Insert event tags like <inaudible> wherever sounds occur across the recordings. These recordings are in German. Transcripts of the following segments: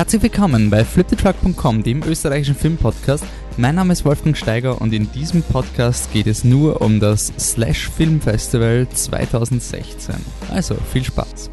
Herzlich willkommen bei fliptetruck.com, dem österreichischen Filmpodcast. Mein Name ist Wolfgang Steiger und in diesem Podcast geht es nur um das Slash Film Festival 2016. Also viel Spaß.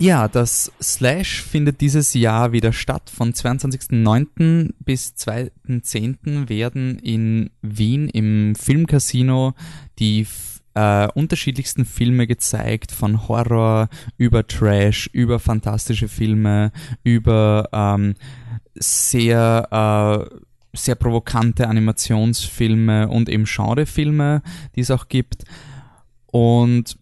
Ja, das Slash findet dieses Jahr wieder statt. Von 22.09. bis 2.10. werden in Wien im Filmcasino die äh, unterschiedlichsten Filme gezeigt, von Horror über Trash, über fantastische Filme, über ähm, sehr, äh, sehr provokante Animationsfilme und eben Genrefilme, die es auch gibt. Und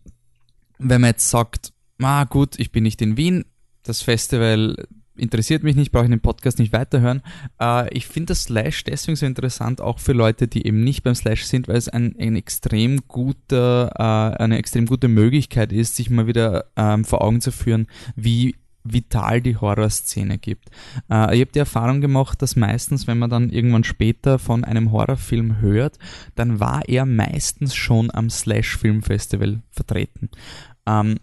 wenn man jetzt sagt, ah gut, ich bin nicht in Wien, das Festival interessiert mich nicht, brauche ich den Podcast nicht weiterhören. Äh, ich finde das Slash deswegen so interessant, auch für Leute, die eben nicht beim Slash sind, weil es ein, ein extrem guter, äh, eine extrem gute Möglichkeit ist, sich mal wieder ähm, vor Augen zu führen, wie vital die Horrorszene gibt. Äh, ich habe die Erfahrung gemacht, dass meistens, wenn man dann irgendwann später von einem Horrorfilm hört, dann war er meistens schon am Slash Filmfestival vertreten. Ähm,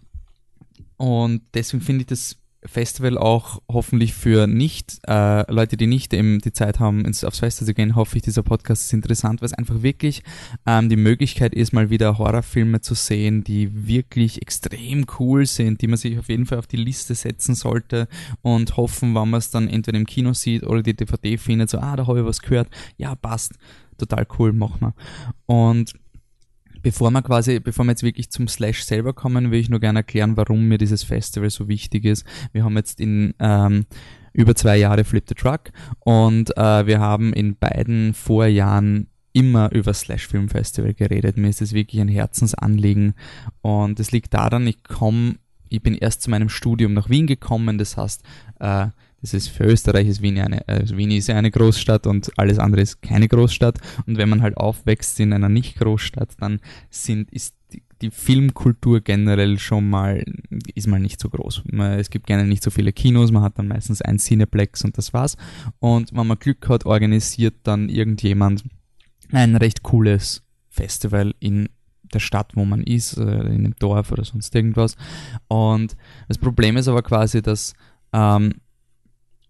und deswegen finde ich das Festival auch hoffentlich für nicht äh, Leute, die nicht eben die Zeit haben, ins, aufs Festival zu gehen, hoffe ich, dieser Podcast ist interessant, weil es einfach wirklich ähm, die Möglichkeit ist, mal wieder Horrorfilme zu sehen, die wirklich extrem cool sind, die man sich auf jeden Fall auf die Liste setzen sollte und hoffen, wenn man es dann entweder im Kino sieht oder die DVD findet, so, ah, da habe ich was gehört, ja, passt, total cool, machen wir. Und Bevor wir quasi, bevor wir jetzt wirklich zum Slash selber kommen, will ich nur gerne erklären, warum mir dieses Festival so wichtig ist. Wir haben jetzt in ähm, über zwei Jahre Flip the Truck und äh, wir haben in beiden Vorjahren immer über Slash Film Festival geredet. Mir ist das wirklich ein Herzensanliegen und es liegt daran, ich komme, ich bin erst zu meinem Studium nach Wien gekommen, das heißt, äh, das ist für Österreich ist Wien eine, äh, Wien ist ja eine Großstadt und alles andere ist keine Großstadt. Und wenn man halt aufwächst in einer Nicht-Großstadt, dann sind, ist die, die Filmkultur generell schon mal, ist mal nicht so groß. Es gibt gerne nicht so viele Kinos, man hat dann meistens ein Cineplex und das war's. Und wenn man Glück hat, organisiert dann irgendjemand ein recht cooles Festival in der Stadt, wo man ist, äh, in einem Dorf oder sonst irgendwas. Und das Problem ist aber quasi, dass ähm,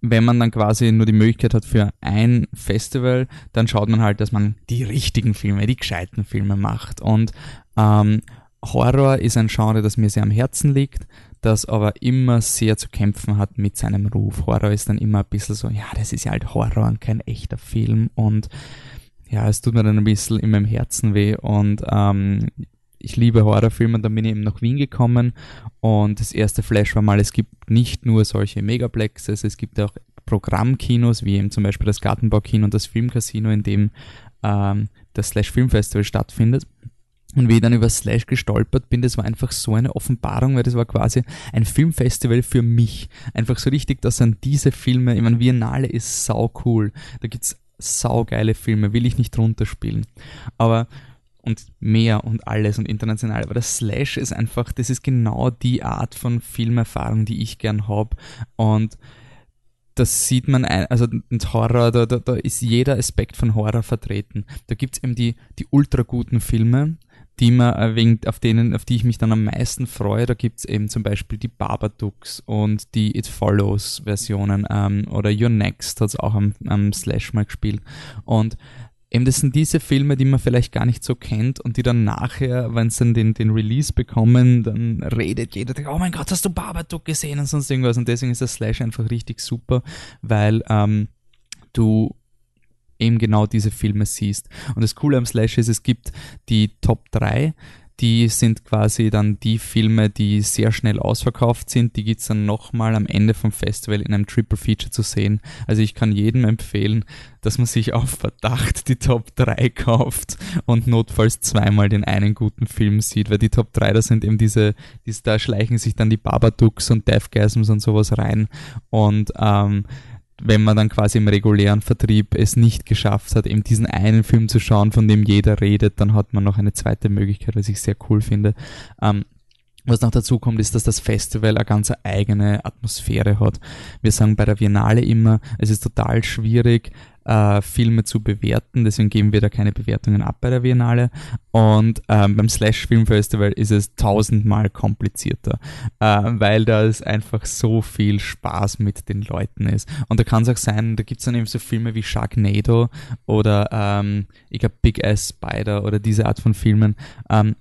wenn man dann quasi nur die Möglichkeit hat für ein Festival, dann schaut man halt, dass man die richtigen Filme, die gescheiten Filme macht. Und ähm, Horror ist ein Genre, das mir sehr am Herzen liegt, das aber immer sehr zu kämpfen hat mit seinem Ruf. Horror ist dann immer ein bisschen so, ja, das ist ja halt Horror und kein echter Film und ja, es tut mir dann ein bisschen in meinem Herzen weh und ähm, ich liebe Horrorfilme dann bin ich eben nach Wien gekommen und das erste Flash war mal, es gibt nicht nur solche Megaplexes, es gibt auch Programmkinos, wie eben zum Beispiel das Gartenbaukino und das Filmcasino, in dem ähm, das Slash Filmfestival stattfindet. Und wie ich dann über Slash gestolpert bin, das war einfach so eine Offenbarung, weil das war quasi ein Filmfestival für mich. Einfach so richtig, dass an diese Filme, ich meine, Biennale ist sau cool. Da gibt's saugeile Filme, will ich nicht runterspielen. Aber und mehr und alles und international. Aber das Slash ist einfach, das ist genau die Art von Filmerfahrung, die ich gern hab. Und das sieht man, ein, also Horror, da, da, da ist jeder Aspekt von Horror vertreten. Da gibt's eben die, die ultra guten Filme, die man wegen, auf denen, auf die ich mich dann am meisten freue. Da gibt's eben zum Beispiel die Babadooks und die It Follows Versionen ähm, oder Your Next hat's auch am, am Slash mal gespielt. Und Eben, das sind diese Filme, die man vielleicht gar nicht so kennt und die dann nachher, wenn sie dann den, den Release bekommen, dann redet jeder, oh mein Gott, hast du Babadook gesehen und sonst irgendwas. Und deswegen ist das Slash einfach richtig super, weil ähm, du eben genau diese Filme siehst. Und das Coole am Slash ist, es gibt die Top 3 die sind quasi dann die Filme, die sehr schnell ausverkauft sind. Die gibt's dann nochmal am Ende vom Festival in einem Triple Feature zu sehen. Also ich kann jedem empfehlen, dass man sich auf Verdacht die Top 3 kauft und notfalls zweimal den einen guten Film sieht, weil die Top 3, da sind eben diese, diese da schleichen sich dann die Babadooks und Deathgasms und sowas rein und ähm, wenn man dann quasi im regulären Vertrieb es nicht geschafft hat, eben diesen einen Film zu schauen, von dem jeder redet, dann hat man noch eine zweite Möglichkeit, was ich sehr cool finde. Ähm, was noch dazu kommt, ist, dass das Festival eine ganz eigene Atmosphäre hat. Wir sagen bei der Biennale immer, es ist total schwierig, äh, Filme zu bewerten, deswegen geben wir da keine Bewertungen ab bei der Biennale. Und ähm, beim Slash Film Festival ist es tausendmal komplizierter, äh, weil da es einfach so viel Spaß mit den Leuten ist. Und da kann es auch sein, da gibt es dann eben so Filme wie Sharknado oder ähm, ich glaube Big Ass Spider oder diese Art von Filmen. Ähm,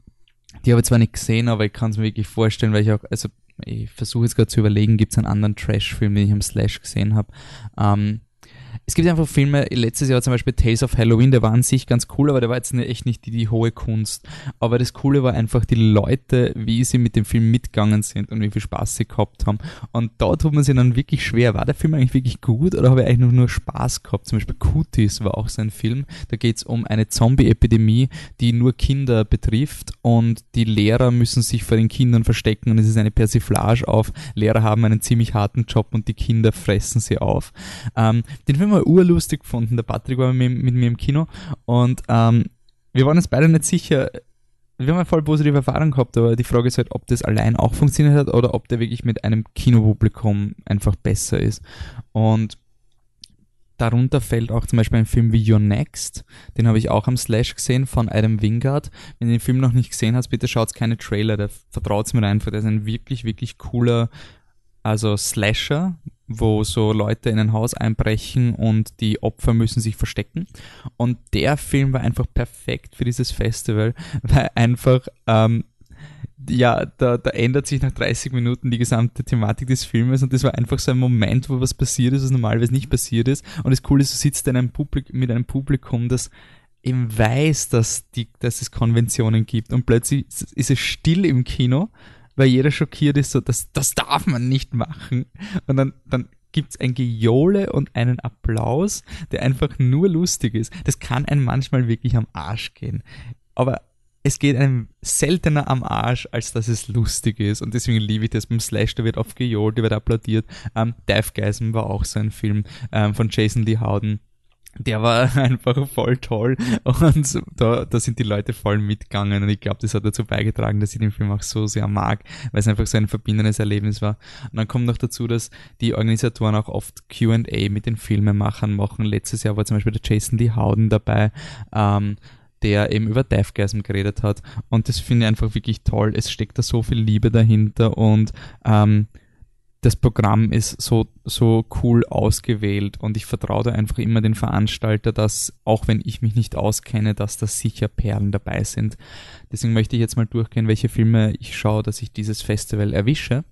die habe ich zwar nicht gesehen, aber ich kann es mir wirklich vorstellen, weil ich auch, also ich versuche jetzt gerade zu überlegen, gibt es einen anderen Trash-Film, den ich am Slash gesehen habe. Ähm, es gibt einfach Filme, letztes Jahr zum Beispiel Tales of Halloween, der war an sich ganz cool, aber der war jetzt echt nicht die, die hohe Kunst. Aber das Coole war einfach die Leute, wie sie mit dem Film mitgegangen sind und wie viel Spaß sie gehabt haben. Und da tut man sich dann wirklich schwer. War der Film eigentlich wirklich gut oder habe ich eigentlich nur, nur Spaß gehabt? Zum Beispiel Cuties war auch so ein Film. Da geht es um eine Zombie-Epidemie, die nur Kinder betrifft und die Lehrer müssen sich vor den Kindern verstecken und es ist eine Persiflage auf Lehrer haben einen ziemlich harten Job und die Kinder fressen sie auf. Ähm, den Film mal urlustig gefunden. Der Patrick war mit, mit mir im Kino und ähm, wir waren uns beide nicht sicher. Wir haben eine voll positive Erfahrung gehabt, aber die Frage ist halt, ob das allein auch funktioniert hat oder ob der wirklich mit einem Kinopublikum einfach besser ist. Und darunter fällt auch zum Beispiel ein Film wie Your Next, den habe ich auch am Slash gesehen von Adam Wingard. Wenn ihr den Film noch nicht gesehen habt, bitte schaut keine Trailer, der vertraut mir einfach, der ist ein wirklich, wirklich cooler, also Slasher, wo so Leute in ein Haus einbrechen und die Opfer müssen sich verstecken. Und der Film war einfach perfekt für dieses Festival, <laughs> weil einfach, ähm, ja, da, da ändert sich nach 30 Minuten die gesamte Thematik des Filmes und das war einfach so ein Moment, wo was passiert ist, was normalerweise nicht passiert ist. Und das Coole ist, du sitzt in einem Publik mit einem Publikum, das eben weiß, dass, die, dass es Konventionen gibt und plötzlich ist es still im Kino weil jeder schockiert ist, so, das, das darf man nicht machen. Und dann, dann gibt's ein Gejohle und einen Applaus, der einfach nur lustig ist. Das kann einem manchmal wirklich am Arsch gehen. Aber es geht einem seltener am Arsch, als dass es lustig ist. Und deswegen liebe ich das beim Slash, da wird oft gejohlt, da wird applaudiert. Ähm, Deathgasm war auch so ein Film ähm, von Jason Lee Howden der war <laughs> einfach voll toll und da, da sind die Leute voll mitgegangen und ich glaube, das hat dazu beigetragen, dass ich den Film auch so sehr mag, weil es einfach so ein verbindendes Erlebnis war. Und dann kommt noch dazu, dass die Organisatoren auch oft Q&A mit den Filmemachern machen. Letztes Jahr war zum Beispiel der Jason Lee Howden dabei, ähm, der eben über Deathgasm geredet hat und das finde ich einfach wirklich toll. Es steckt da so viel Liebe dahinter und ähm, das Programm ist so, so cool ausgewählt und ich vertraue da einfach immer den Veranstalter, dass auch wenn ich mich nicht auskenne, dass da sicher Perlen dabei sind. Deswegen möchte ich jetzt mal durchgehen, welche Filme ich schaue, dass ich dieses Festival erwische.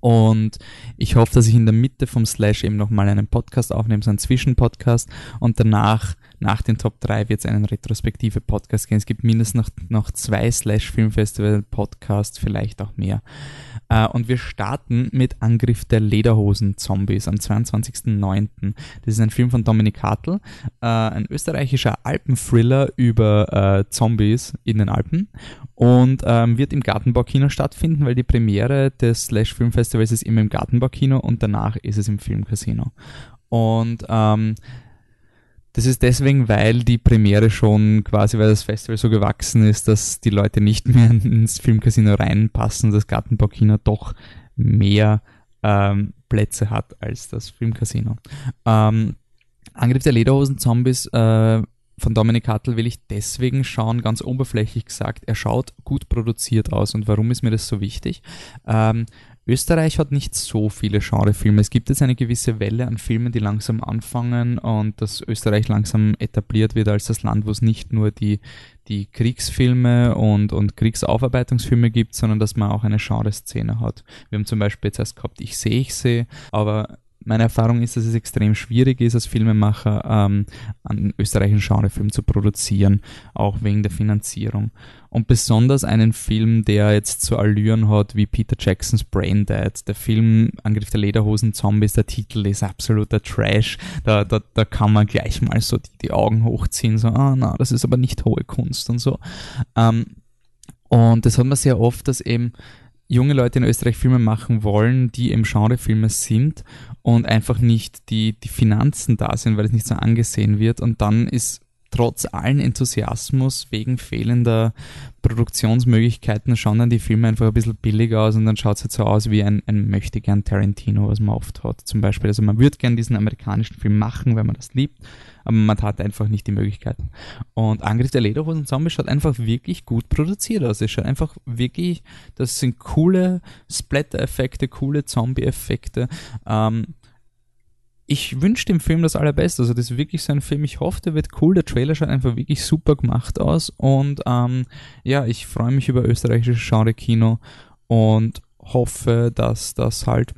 Und ich hoffe, dass ich in der Mitte vom Slash eben nochmal einen Podcast aufnehme, so einen Zwischenpodcast. Und danach, nach den Top 3, wird es einen retrospektive Podcast geben. Es gibt mindestens noch, noch zwei Slash Filmfestival Podcasts, vielleicht auch mehr. Äh, und wir starten mit Angriff der Lederhosen-Zombies am 22.09. Das ist ein Film von Dominik Hartl, äh, ein österreichischer Alpenthriller über äh, Zombies in den Alpen und ähm, wird im Gartenbaukino stattfinden, weil die Premiere des Slash Filmfestivals ist immer im Gartenbaukino und danach ist es im Filmcasino. Und ähm, das ist deswegen, weil die Premiere schon quasi, weil das Festival so gewachsen ist, dass die Leute nicht mehr <laughs> ins Filmcasino reinpassen, das Gartenbaukino doch mehr ähm, Plätze hat als das Filmcasino. Ähm, Angriff der Lederhosen-Zombies äh, von Dominik Hartl will ich deswegen schauen, ganz oberflächlich gesagt, er schaut gut produziert aus. Und warum ist mir das so wichtig? Ähm, Österreich hat nicht so viele Genrefilme. Es gibt jetzt eine gewisse Welle an Filmen, die langsam anfangen und dass Österreich langsam etabliert wird als das Land, wo es nicht nur die, die Kriegsfilme und, und Kriegsaufarbeitungsfilme gibt, sondern dass man auch eine Genreszene hat. Wir haben zum Beispiel jetzt erst gehabt Ich sehe, ich sehe, aber meine Erfahrung ist, dass es extrem schwierig ist, als Filmemacher ähm, einen österreichischen Genrefilm zu produzieren, auch wegen der Finanzierung. Und besonders einen Film, der jetzt so Allüren hat wie Peter Jacksons Brain Dead. Der Film Angriff der Lederhosen Zombies, der Titel ist absoluter Trash. Da, da, da kann man gleich mal so die, die Augen hochziehen, so, ah, na, das ist aber nicht hohe Kunst und so. Ähm, und das hat man sehr oft, dass eben junge Leute in Österreich Filme machen wollen, die eben Genrefilme sind und einfach nicht die, die Finanzen da sind, weil es nicht so angesehen wird. Und dann ist trotz allen Enthusiasmus wegen fehlender Produktionsmöglichkeiten schauen dann die Filme einfach ein bisschen billig aus und dann schaut es halt so aus wie ein, ein möchte gern Tarantino, was man oft hat. Zum Beispiel, also man würde gern diesen amerikanischen Film machen, weil man das liebt, aber man hat einfach nicht die Möglichkeiten. Und Angriff der Lederhosen Zombie schaut einfach wirklich gut produziert aus. Es schaut einfach wirklich, das sind coole Splatter-Effekte, coole Zombie-Effekte. Ähm, ich wünsche dem Film das Allerbeste. Also das ist wirklich so ein Film. Ich hoffe, der wird cool. Der Trailer schaut einfach wirklich super gemacht aus. Und ähm, ja, ich freue mich über österreichisches Genre-Kino und hoffe, dass das halt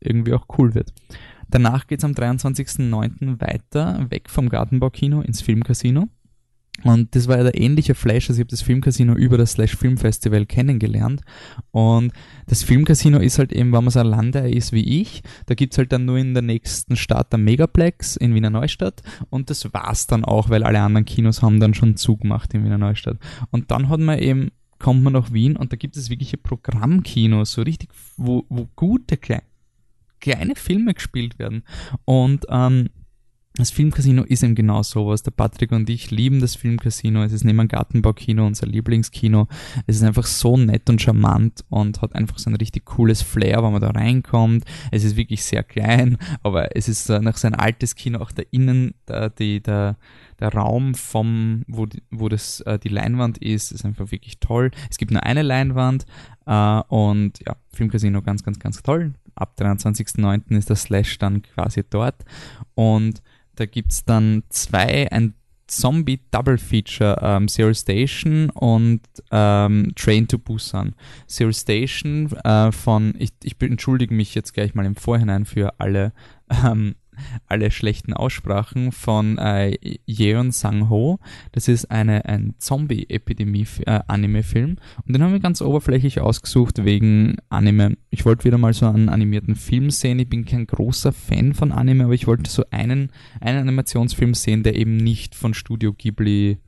irgendwie auch cool wird. Danach geht es am 23.09. weiter, weg vom Gartenbaukino ins Filmcasino. Und das war ja der ähnliche Flash, also ich habe das Filmcasino über das Slash Film Festival kennengelernt. Und das Filmcasino ist halt eben, wenn man so ein Lander ist wie ich, da gibt's halt dann nur in der nächsten Stadt der Megaplex in Wiener Neustadt und das war's dann auch, weil alle anderen Kinos haben dann schon zugemacht in Wiener Neustadt. Und dann hat man eben kommt man nach Wien und da gibt es wirkliche Programmkinos, so richtig, wo, wo gute kleine, kleine Filme gespielt werden. Und ähm, das Filmcasino ist eben genau sowas. Der Patrick und ich lieben das Filmcasino. Es ist neben dem Gartenbaukino unser Lieblingskino. Es ist einfach so nett und charmant und hat einfach so ein richtig cooles Flair, wenn man da reinkommt. Es ist wirklich sehr klein, aber es ist noch so ein altes Kino. Auch der Innen, der, die, der, der Raum vom, wo, die, wo das, äh, die Leinwand ist, ist einfach wirklich toll. Es gibt nur eine Leinwand äh, und ja, Filmcasino ganz, ganz, ganz toll. Ab 23.09. ist der Slash dann quasi dort und da gibt es dann zwei, ein Zombie Double Feature, ähm, Zero Station und ähm, Train to Busan. Zero Station äh, von, ich, ich entschuldige mich jetzt gleich mal im Vorhinein für alle ähm, alle schlechten Aussprachen von äh, Yeon Sang-ho. Das ist eine, ein Zombie-Epidemie-Anime-Film. Äh, und den haben wir ganz oberflächlich ausgesucht wegen Anime. Ich wollte wieder mal so einen animierten Film sehen. Ich bin kein großer Fan von Anime, aber ich wollte so einen, einen Animationsfilm sehen, der eben nicht von Studio Ghibli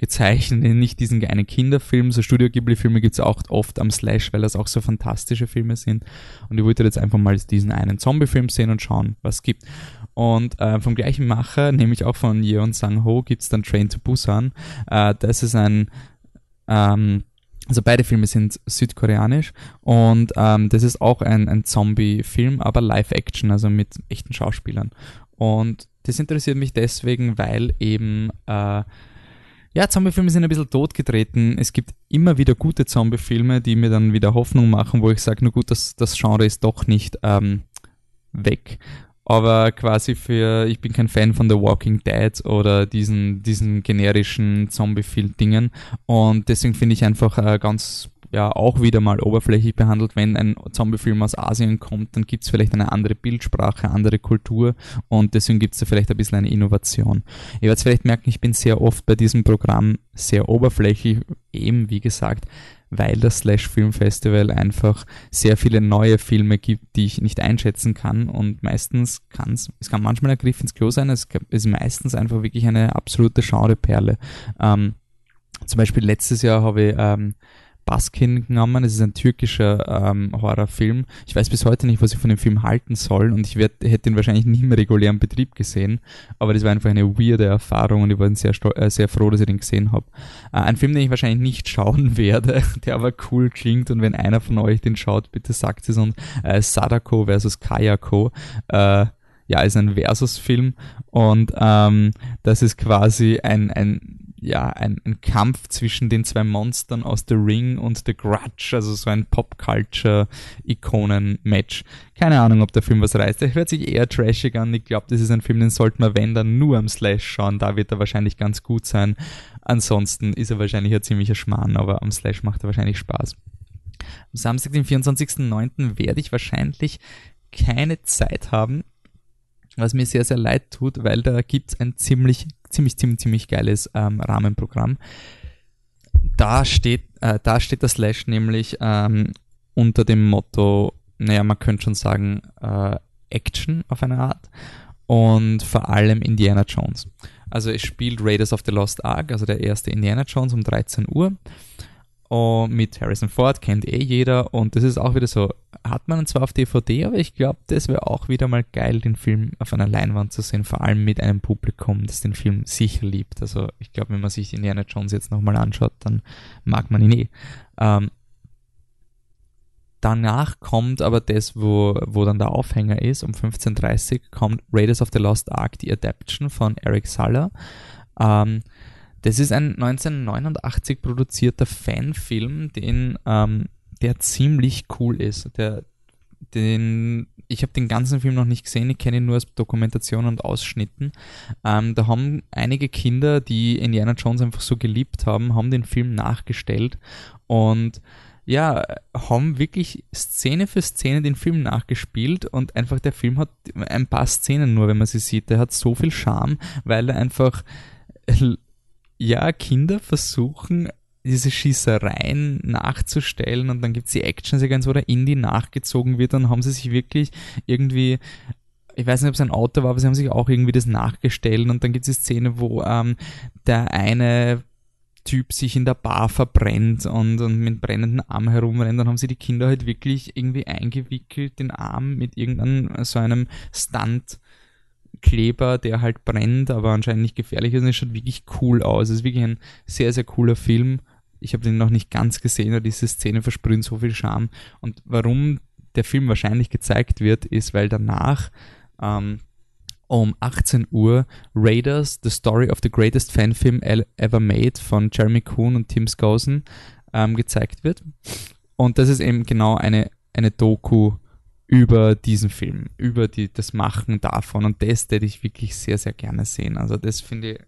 gezeichnet, nicht diesen einen Kinderfilm. So Studio Ghibli-Filme gibt es auch oft am Slash, weil das auch so fantastische Filme sind. Und ich wollte jetzt einfach mal diesen einen Zombie-Film sehen und schauen, was es gibt. Und äh, vom gleichen Macher, nämlich auch von Yeon Sang-ho, gibt es dann Train to Busan. Äh, das ist ein ähm, also beide Filme sind südkoreanisch und ähm, das ist auch ein, ein Zombie-Film, aber Live-Action, also mit echten Schauspielern. Und das interessiert mich deswegen, weil eben äh, ja, Zombie-Filme sind ein bisschen totgetreten. Es gibt immer wieder gute Zombie-Filme, die mir dann wieder Hoffnung machen, wo ich sage, na gut, das, das Genre ist doch nicht ähm, weg. Aber quasi für, ich bin kein Fan von The Walking Dead oder diesen, diesen generischen Zombie-Film-Dingen. Und deswegen finde ich einfach äh, ganz ja auch wieder mal oberflächlich behandelt. Wenn ein Zombie-Film aus Asien kommt, dann gibt es vielleicht eine andere Bildsprache, andere Kultur und deswegen gibt es da vielleicht ein bisschen eine Innovation. Ihr werdet vielleicht merken, ich bin sehr oft bei diesem Programm sehr oberflächlich, eben wie gesagt, weil das Slash Film Festival einfach sehr viele neue Filme gibt, die ich nicht einschätzen kann und meistens kann es, es kann manchmal ein Griff ins Klo sein, es ist meistens einfach wirklich eine absolute Genreperle. Ähm, zum Beispiel letztes Jahr habe ich ähm, Baskin genommen. Es ist ein türkischer ähm, Horrorfilm. Ich weiß bis heute nicht, was ich von dem Film halten soll und ich werd, hätte ihn wahrscheinlich nie im regulären Betrieb gesehen, aber das war einfach eine weirde Erfahrung und ich war sehr, äh, sehr froh, dass ich den gesehen habe. Äh, ein Film, den ich wahrscheinlich nicht <laughs> schauen werde, der aber cool klingt und wenn einer von euch den schaut, bitte sagt es und äh, Sadako versus Kayako. Äh, ja, ist ein Versus-Film und ähm, das ist quasi ein, ein ja, ein, ein, Kampf zwischen den zwei Monstern aus The Ring und The Grudge, also so ein Pop-Culture-Ikonen-Match. Keine Ahnung, ob der Film was reißt. Der hört sich eher trashig an. Ich glaube, das ist ein Film, den sollte man, wenn dann, nur am Slash schauen. Da wird er wahrscheinlich ganz gut sein. Ansonsten ist er wahrscheinlich ein ziemlicher Schmarrn, aber am Slash macht er wahrscheinlich Spaß. Am Samstag, den 24.09. werde ich wahrscheinlich keine Zeit haben, was mir sehr, sehr leid tut, weil da gibt es ein ziemlich ziemlich, ziemlich, ziemlich geiles ähm, Rahmenprogramm. Da steht, äh, da steht das Slash nämlich ähm, unter dem Motto, naja, man könnte schon sagen, äh, Action auf eine Art und vor allem Indiana Jones. Also es spielt Raiders of the Lost Ark, also der erste Indiana Jones um 13 Uhr. Und mit Harrison Ford kennt eh jeder und das ist auch wieder so hat man zwar auf DVD, aber ich glaube, das wäre auch wieder mal geil, den Film auf einer Leinwand zu sehen, vor allem mit einem Publikum, das den Film sicher liebt. Also ich glaube, wenn man sich Indiana Jones jetzt nochmal anschaut, dann mag man ihn eh. Ähm, danach kommt aber das, wo, wo dann der Aufhänger ist, um 15.30 kommt Raiders of the Lost Ark, die Adaption von Eric Saller. Ähm, das ist ein 1989 produzierter Fanfilm, den, ähm, der ziemlich cool ist. Der, den, ich habe den ganzen Film noch nicht gesehen, ich kenne ihn nur aus Dokumentation und Ausschnitten. Ähm, da haben einige Kinder, die Indiana Jones einfach so geliebt haben, haben den Film nachgestellt und ja, haben wirklich Szene für Szene den Film nachgespielt und einfach der Film hat ein paar Szenen nur, wenn man sie sieht. Der hat so viel Charme, weil er einfach ja, Kinder versuchen, diese Schießereien nachzustellen und dann gibt es die Action-Sequenz, wo der Indie nachgezogen wird, dann haben sie sich wirklich irgendwie ich weiß nicht, ob es ein Auto war, aber sie haben sich auch irgendwie das nachgestellt und dann gibt es die Szene, wo ähm, der eine Typ sich in der Bar verbrennt und, und mit brennenden Arm herumrennt, dann haben sie die Kinder halt wirklich irgendwie eingewickelt, den Arm mit irgendeinem so einem Stunt Kleber, der halt brennt, aber anscheinend nicht gefährlich ist. Und es schaut wirklich cool aus. Es ist wirklich ein sehr, sehr cooler Film. Ich habe den noch nicht ganz gesehen, aber diese Szene versprühen so viel Charme. Und warum der Film wahrscheinlich gezeigt wird, ist, weil danach ähm, um 18 Uhr Raiders, The Story of the Greatest Fan Film Ever Made von Jeremy Kuhn und Tim Skosen ähm, gezeigt wird. Und das ist eben genau eine, eine Doku über diesen Film, über die, das Machen davon. Und das hätte ich wirklich sehr, sehr gerne sehen. Also das finde ich,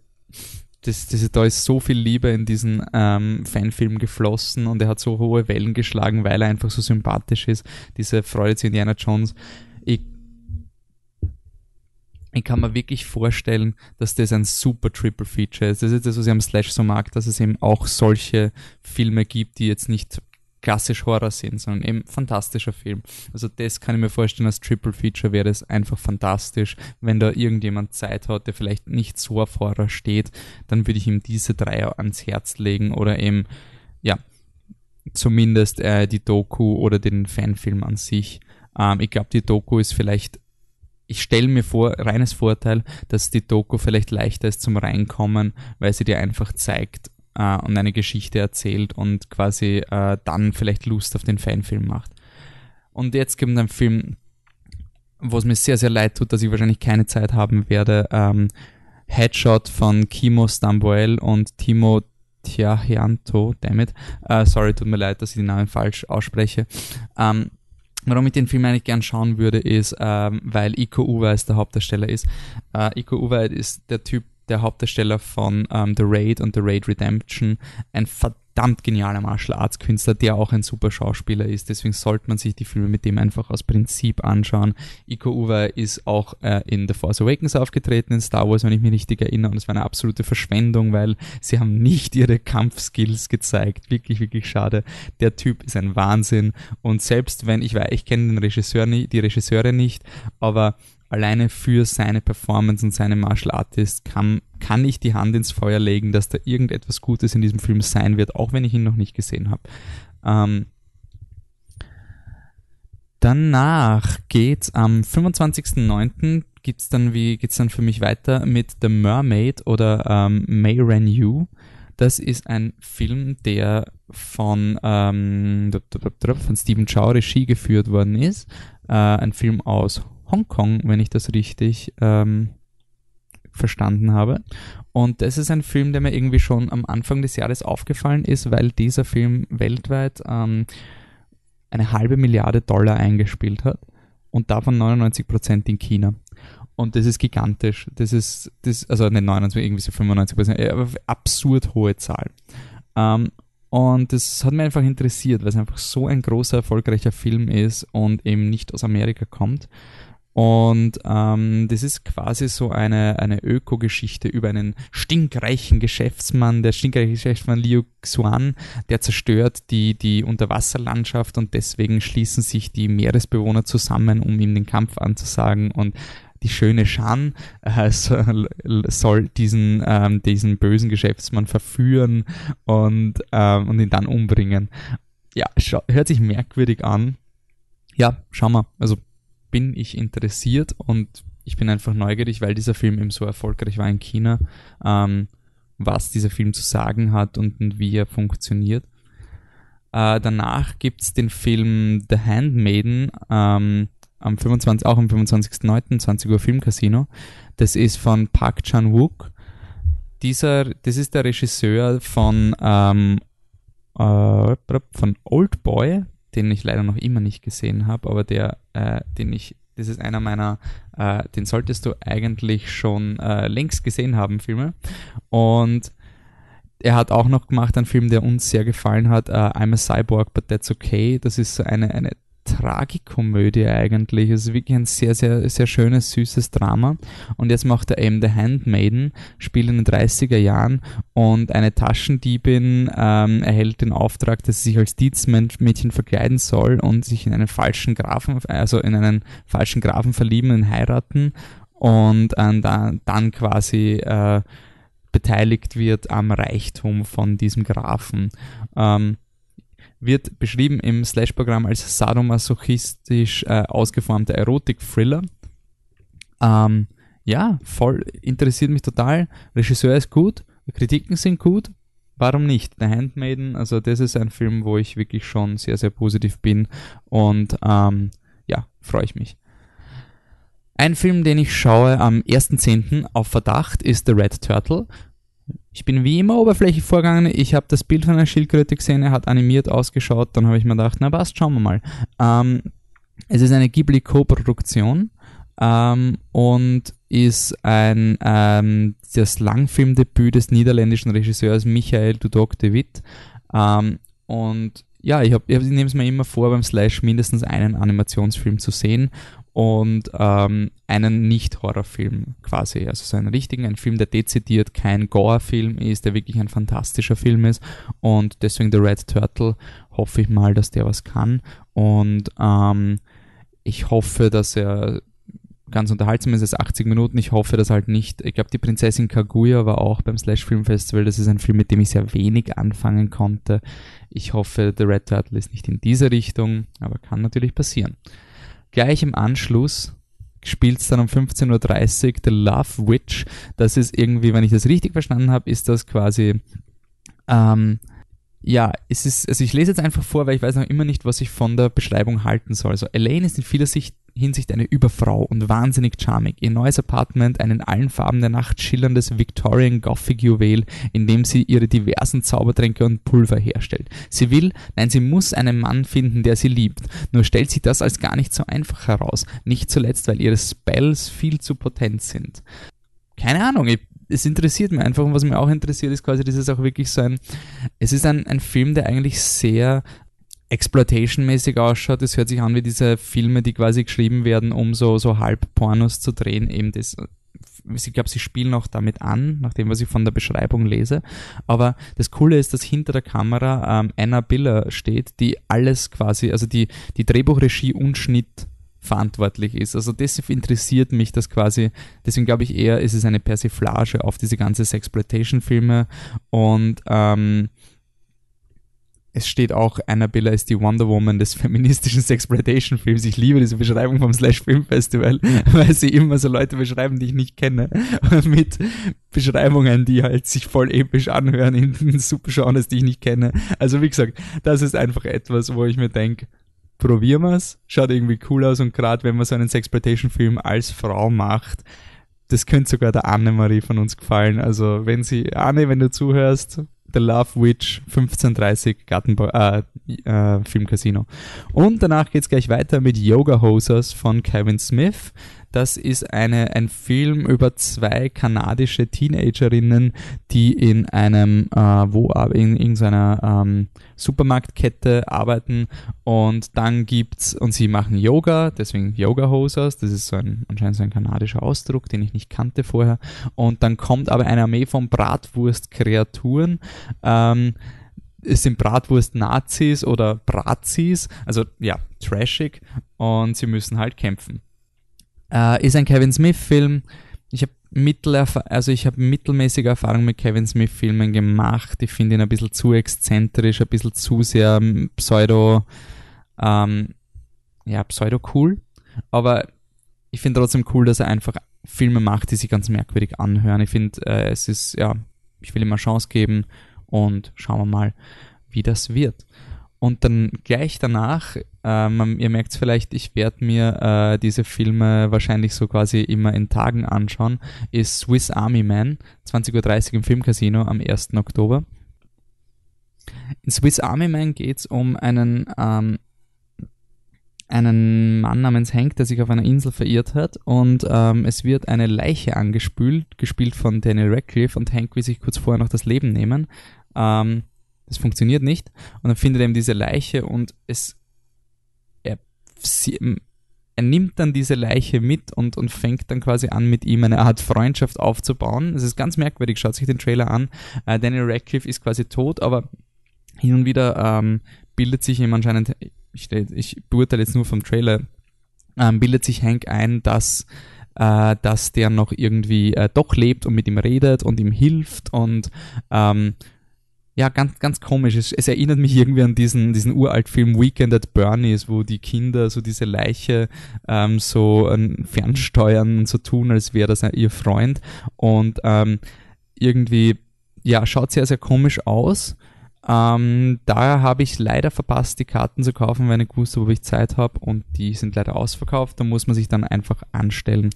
das, das, da ist so viel Liebe in diesen ähm, Fanfilm geflossen und er hat so hohe Wellen geschlagen, weil er einfach so sympathisch ist. Diese Freude zu Indiana Jones. Ich, ich kann mir wirklich vorstellen, dass das ein super Triple Feature ist. Das ist das, was ich am Slash so mag, dass es eben auch solche Filme gibt, die jetzt nicht klassisch Horror sind, sondern eben fantastischer Film. Also das kann ich mir vorstellen, als Triple Feature wäre es einfach fantastisch. Wenn da irgendjemand Zeit hat, der vielleicht nicht so auf Horror steht, dann würde ich ihm diese drei ans Herz legen oder eben, ja, zumindest äh, die Doku oder den Fanfilm an sich. Ähm, ich glaube, die Doku ist vielleicht ich stelle mir vor, reines Vorteil, dass die Doku vielleicht leichter ist zum Reinkommen, weil sie dir einfach zeigt, äh, und eine Geschichte erzählt und quasi äh, dann vielleicht Lust auf den Fanfilm macht. Und jetzt es einen Film, wo es mir sehr, sehr leid tut, dass ich wahrscheinlich keine Zeit haben werde. Ähm, Headshot von Kimo Stamboel und Timo Tiahianto, damit. Uh, sorry, tut mir leid, dass ich den Namen falsch ausspreche. Ähm, warum ich den Film eigentlich gern schauen würde, ist, ähm, weil Iko Uweis der Hauptdarsteller ist. Uh, Iko Uweis ist der Typ, der Hauptdarsteller von ähm, The Raid und The Raid Redemption, ein verdammt genialer Martial Arts Künstler, der auch ein super Schauspieler ist. Deswegen sollte man sich die Filme mit dem einfach aus Prinzip anschauen. Iko Uwe ist auch äh, in The Force Awakens aufgetreten, in Star Wars, wenn ich mich richtig erinnere, und es war eine absolute Verschwendung, weil sie haben nicht ihre Kampfskills gezeigt. Wirklich, wirklich schade. Der Typ ist ein Wahnsinn und selbst wenn ich weiß, ich kenne den Regisseur nicht, die Regisseure nicht, aber alleine für seine Performance und seine Martial Artist kann, kann ich die Hand ins Feuer legen, dass da irgendetwas Gutes in diesem Film sein wird, auch wenn ich ihn noch nicht gesehen habe. Ähm, danach geht's am 25.09. geht's dann dann für mich weiter mit The Mermaid oder ähm, May Ren Yu. Das ist ein Film, der von, ähm, von Stephen Chow Regie geführt worden ist. Äh, ein Film aus Hongkong, wenn ich das richtig ähm, verstanden habe. Und das ist ein Film, der mir irgendwie schon am Anfang des Jahres aufgefallen ist, weil dieser Film weltweit ähm, eine halbe Milliarde Dollar eingespielt hat und davon 99 Prozent in China. Und das ist gigantisch. Das ist, das, also nicht 99, irgendwie so 95 Prozent, äh, absurd hohe Zahl. Ähm, und das hat mich einfach interessiert, weil es einfach so ein großer, erfolgreicher Film ist und eben nicht aus Amerika kommt. Und ähm, das ist quasi so eine, eine Ökogeschichte über einen stinkreichen Geschäftsmann, der stinkreiche Geschäftsmann Liu Xuan, der zerstört die, die Unterwasserlandschaft und deswegen schließen sich die Meeresbewohner zusammen, um ihm den Kampf anzusagen und die schöne Shan äh, soll diesen, ähm, diesen bösen Geschäftsmann verführen und, ähm, und ihn dann umbringen. Ja, hört sich merkwürdig an, ja, schau mal. Also bin ich interessiert und ich bin einfach neugierig, weil dieser Film eben so erfolgreich war in China, ähm, was dieser Film zu sagen hat und, wie er funktioniert. Äh, danach gibt's den Film The Handmaiden, ähm, am 25, auch am 25.09. 20 Uhr Filmcasino. Das ist von Park Chan-wook. Dieser, das ist der Regisseur von, ähm, äh, von Old Boy, den ich leider noch immer nicht gesehen habe, aber der, äh, den ich, das ist einer meiner, äh, den solltest du eigentlich schon äh, längst gesehen haben, Filme. Und er hat auch noch gemacht einen Film, der uns sehr gefallen hat, uh, I'm a Cyborg, but that's okay. Das ist so eine, eine Tragikomödie eigentlich. Es ist wirklich ein sehr, sehr, sehr schönes, süßes Drama. Und jetzt macht er eben The Handmaiden, spielt in den 30er Jahren und eine Taschendiebin ähm, erhält den Auftrag, dass sie sich als Dienstmädchen verkleiden soll und sich in einen falschen Grafen, also in einen falschen Grafen verlieben und heiraten und äh, dann, dann quasi äh, beteiligt wird am Reichtum von diesem Grafen. Ähm, wird beschrieben im Slash-Programm als sadomasochistisch äh, ausgeformter Erotik-Thriller. Ähm, ja, voll interessiert mich total. Regisseur ist gut, Kritiken sind gut. Warum nicht? The Handmaiden, also das ist ein Film, wo ich wirklich schon sehr, sehr positiv bin und ähm, ja, freue ich mich. Ein Film, den ich schaue am 1.10. auf Verdacht, ist The Red Turtle. Ich bin wie immer oberflächlich vorgegangen. Ich habe das Bild von einer Schildkröte gesehen, er hat animiert ausgeschaut. Dann habe ich mir gedacht, na passt, schauen wir mal. Ähm, es ist eine Ghibli-Co-Produktion ähm, und ist ein ähm, das Langfilmdebüt des niederländischen Regisseurs Michael Dudok de Witt. Ähm, und ja, ich, ich nehme es mir immer vor, beim Slash mindestens einen Animationsfilm zu sehen und ähm, einen Nicht-Horrorfilm quasi. Also so einen richtigen, einen Film, der dezidiert kein Gore-Film ist, der wirklich ein fantastischer Film ist. Und deswegen The Red Turtle hoffe ich mal, dass der was kann. Und ähm, ich hoffe, dass er ganz unterhaltsam ist, es 80 Minuten. Ich hoffe, dass halt nicht, ich glaube, die Prinzessin Kaguya war auch beim Slash Film Festival. Das ist ein Film, mit dem ich sehr wenig anfangen konnte. Ich hoffe, The Red Turtle ist nicht in diese Richtung, aber kann natürlich passieren. Gleich im Anschluss spielt es dann um 15.30 Uhr The Love Witch. Das ist irgendwie, wenn ich das richtig verstanden habe, ist das quasi ähm, ja, es ist, also ich lese jetzt einfach vor, weil ich weiß noch immer nicht, was ich von der Beschreibung halten soll. Also Elaine ist in vieler Sicht, Hinsicht eine Überfrau und wahnsinnig charmig. Ihr neues Apartment ein in allen Farben der Nacht schillerndes Victorian Gothic Juwel, in dem sie ihre diversen Zaubertränke und Pulver herstellt. Sie will, nein, sie muss einen Mann finden, der sie liebt. Nur stellt sie das als gar nicht so einfach heraus. Nicht zuletzt, weil ihre Spells viel zu potent sind. Keine Ahnung, ich es interessiert mich einfach und was mich auch interessiert ist quasi, das ist auch wirklich so ein, es ist ein, ein Film, der eigentlich sehr Exploitation-mäßig ausschaut. Es hört sich an wie diese Filme, die quasi geschrieben werden, um so, so Halbpornos zu drehen. Eben das, ich glaube, sie spielen auch damit an, nach dem, was ich von der Beschreibung lese. Aber das Coole ist, dass hinter der Kamera ähm, Anna Biller steht, die alles quasi, also die, die Drehbuchregie und Schnitt verantwortlich ist. Also das interessiert mich das quasi, deswegen glaube ich eher, ist es eine Persiflage auf diese ganze Sexploitation-Filme und ähm, es steht auch, Annabella ist die Wonder Woman des feministischen Sexploitation-Films. Ich liebe diese Beschreibung vom Slash Film Festival, <laughs> weil sie immer so Leute beschreiben, die ich nicht kenne. <laughs> mit Beschreibungen, die halt sich voll episch anhören in super die ich nicht kenne. Also wie gesagt, das ist einfach etwas, wo ich mir denke, probieren wir es, schaut irgendwie cool aus und gerade wenn man so einen Sexploitation-Film als Frau macht, das könnte sogar der Annemarie von uns gefallen. Also wenn sie, Anne, wenn du zuhörst, The Love Witch 1530 Gartenbau, äh, äh, Filmcasino. Und danach geht's gleich weiter mit Yoga Hosers von Kevin Smith. Das ist eine, ein Film über zwei kanadische Teenagerinnen, die in einem, äh, wo in irgendeiner ähm, Supermarktkette arbeiten und dann gibt's, und sie machen Yoga, deswegen Yoga Hosers, das ist so ein, anscheinend so ein kanadischer Ausdruck, den ich nicht kannte vorher. Und dann kommt aber eine Armee von Bratwurst-Kreaturen, ähm, es sind Bratwurst-Nazis oder Brazis, also ja, trashig und sie müssen halt kämpfen. Äh, ist ein Kevin Smith-Film. Ich habe also ich mittelmäßige Erfahrung mit Kevin Smith-Filmen gemacht. Ich finde ihn ein bisschen zu exzentrisch, ein bisschen zu sehr ähm, pseudo, ähm, ja, pseudo-cool, aber ich finde trotzdem cool, dass er einfach Filme macht, die sich ganz merkwürdig anhören. Ich finde, äh, es ist, ja, ich will ihm eine Chance geben und schauen wir mal, wie das wird. Und dann gleich danach, ähm, ihr merkt es vielleicht, ich werde mir äh, diese Filme wahrscheinlich so quasi immer in Tagen anschauen, ist Swiss Army Man, 20.30 Uhr im Filmcasino am 1. Oktober. In Swiss Army Man geht es um einen, ähm, einen Mann namens Hank, der sich auf einer Insel verirrt hat und ähm, es wird eine Leiche angespült, gespielt von Daniel Radcliffe und Hank will sich kurz vorher noch das Leben nehmen. Ähm, das funktioniert nicht und dann findet er eben diese Leiche und es er, sie, er nimmt dann diese Leiche mit und, und fängt dann quasi an, mit ihm eine Art Freundschaft aufzubauen. Es ist ganz merkwürdig, schaut sich den Trailer an. Äh, Daniel Radcliffe ist quasi tot, aber hin und wieder ähm, bildet sich ihm anscheinend, ich, ich beurteile jetzt nur vom Trailer, ähm, bildet sich Hank ein, dass äh, dass der noch irgendwie äh, doch lebt und mit ihm redet und ihm hilft und ähm, ja, ganz, ganz komisch. Es, es, erinnert mich irgendwie an diesen, diesen Uraltfilm Weekend at Bernie's, wo die Kinder so diese Leiche ähm, so ähm, fernsteuern und so tun, als wäre das ihr Freund. Und ähm, irgendwie, ja, schaut sehr, sehr komisch aus. Ähm, daher habe ich leider verpasst, die Karten zu kaufen, weil ich habe, ob ich Zeit habe und die sind leider ausverkauft. Da muss man sich dann einfach anstellen.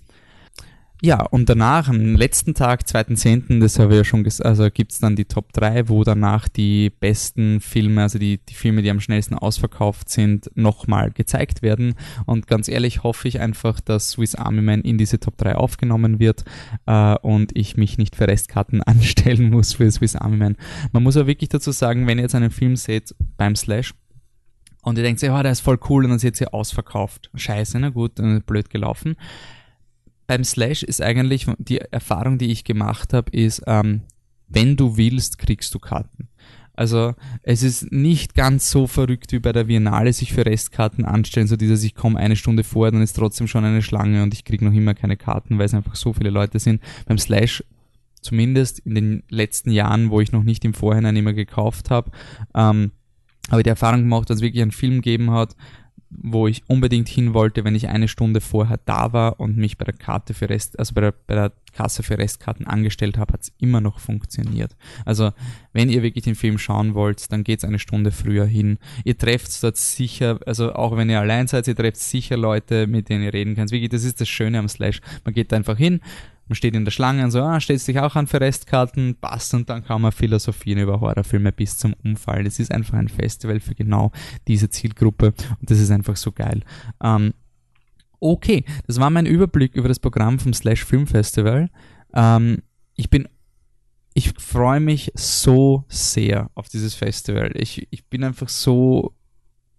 Ja, und danach, am letzten Tag, 2.10., das habe ich ja schon gesagt, also gibt's dann die Top 3, wo danach die besten Filme, also die, die Filme, die am schnellsten ausverkauft sind, nochmal gezeigt werden. Und ganz ehrlich hoffe ich einfach, dass Swiss Army Man in diese Top 3 aufgenommen wird äh, und ich mich nicht für Restkarten <laughs> anstellen muss für Swiss Army Man. Man muss aber wirklich dazu sagen, wenn ihr jetzt einen Film seht beim Slash, und ihr denkt, ja, der ist voll cool und dann seht ihr ausverkauft. Scheiße, na gut, blöd gelaufen beim Slash ist eigentlich die Erfahrung, die ich gemacht habe, ist, ähm, wenn du willst, kriegst du Karten. Also es ist nicht ganz so verrückt wie bei der Biennale sich für Restkarten anstellen, so dieses ich komme eine Stunde vorher, dann ist trotzdem schon eine Schlange und ich kriege noch immer keine Karten, weil es einfach so viele Leute sind. Beim Slash zumindest in den letzten Jahren, wo ich noch nicht im Vorhinein immer gekauft habe, ähm, habe ich die Erfahrung gemacht, dass es wirklich einen Film gegeben hat, wo ich unbedingt hin wollte, wenn ich eine Stunde vorher da war und mich bei der Karte für Rest, also bei der, bei der Kasse für Restkarten angestellt habe, hat es immer noch funktioniert. Also wenn ihr wirklich den Film schauen wollt, dann geht's eine Stunde früher hin. Ihr trefft dort sicher, also auch wenn ihr allein seid, ihr trefft sicher Leute, mit denen ihr reden könnt. Wirklich, das ist das Schöne am Slash. Man geht einfach hin, man steht in der Schlange und so, ah, stellst dich auch an für Restkarten, passt und dann kann man philosophieren über Horrorfilme bis zum Umfall. Es ist einfach ein Festival für genau diese Zielgruppe und das ist einfach so geil. Ähm, okay, das war mein Überblick über das Programm vom Slash Film Festival. Ähm, ich bin ich freue mich so sehr auf dieses Festival. Ich, ich bin einfach so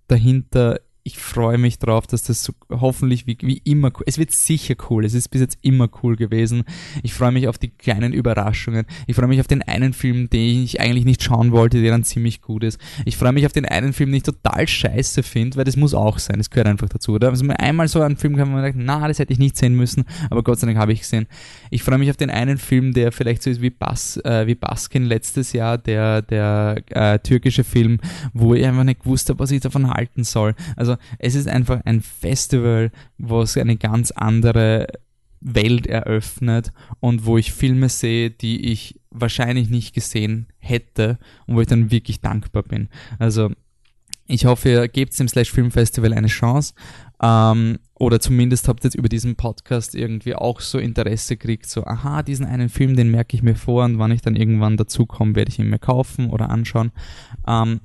dahinter ich freue mich drauf, dass das so hoffentlich wie, wie immer cool. Es wird sicher cool. Es ist bis jetzt immer cool gewesen. Ich freue mich auf die kleinen Überraschungen. Ich freue mich auf den einen Film, den ich eigentlich nicht schauen wollte, der dann ziemlich gut ist. Ich freue mich auf den einen Film, den ich total scheiße finde, weil das muss auch sein. Das gehört einfach dazu, oder? Also einmal so einen Film kann man sagen, na, das hätte ich nicht sehen müssen, aber Gott sei Dank habe ich gesehen. Ich freue mich auf den einen Film, der vielleicht so ist wie Bas, äh, wie Baskin letztes Jahr, der, der äh, türkische Film, wo ich einfach nicht gewusst habe, was ich davon halten soll. Also es ist einfach ein Festival, wo es eine ganz andere Welt eröffnet und wo ich Filme sehe, die ich wahrscheinlich nicht gesehen hätte und wo ich dann wirklich dankbar bin. Also ich hoffe, ihr gebt dem Slash Film Festival eine Chance. Ähm, oder zumindest habt jetzt über diesen Podcast irgendwie auch so Interesse gekriegt, so, aha, diesen einen Film, den merke ich mir vor und wann ich dann irgendwann dazukomme, werde ich ihn mir kaufen oder anschauen. Ähm,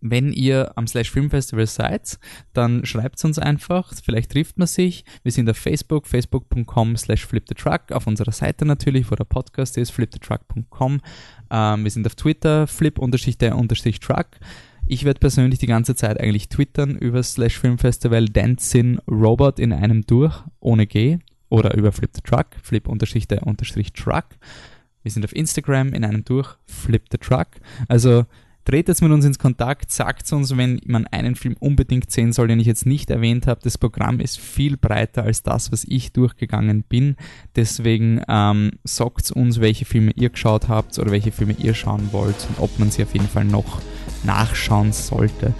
wenn ihr am Slash Film Festival seid, dann schreibt uns einfach, vielleicht trifft man sich. Wir sind auf Facebook, facebook.com slash flipthetruck, auf unserer Seite natürlich, wo der Podcast ist, flipthetruck.com. Ähm, wir sind auf Twitter, flip-der-truck. Ich werde persönlich die ganze Zeit eigentlich twittern über Slash Film Festival Dancing Robot in einem durch, ohne G, oder über Flip the Truck, flip-der-truck. Wir sind auf Instagram in einem durch, Flip the Truck. Also Tretet mit uns ins Kontakt, sagt uns, wenn man einen Film unbedingt sehen soll, den ich jetzt nicht erwähnt habe. Das Programm ist viel breiter als das, was ich durchgegangen bin. Deswegen ähm, sagt uns, welche Filme ihr geschaut habt oder welche Filme ihr schauen wollt und ob man sie auf jeden Fall noch nachschauen sollte.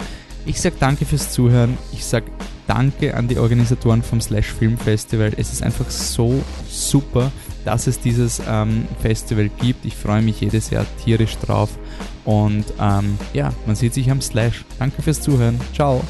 Ich sage danke fürs Zuhören. Ich sage danke an die Organisatoren vom Slash Film Festival. Es ist einfach so super, dass es dieses ähm, Festival gibt. Ich freue mich jedes Jahr tierisch drauf und ähm, ja, man sieht sich am Slash. Danke fürs Zuhören. Ciao.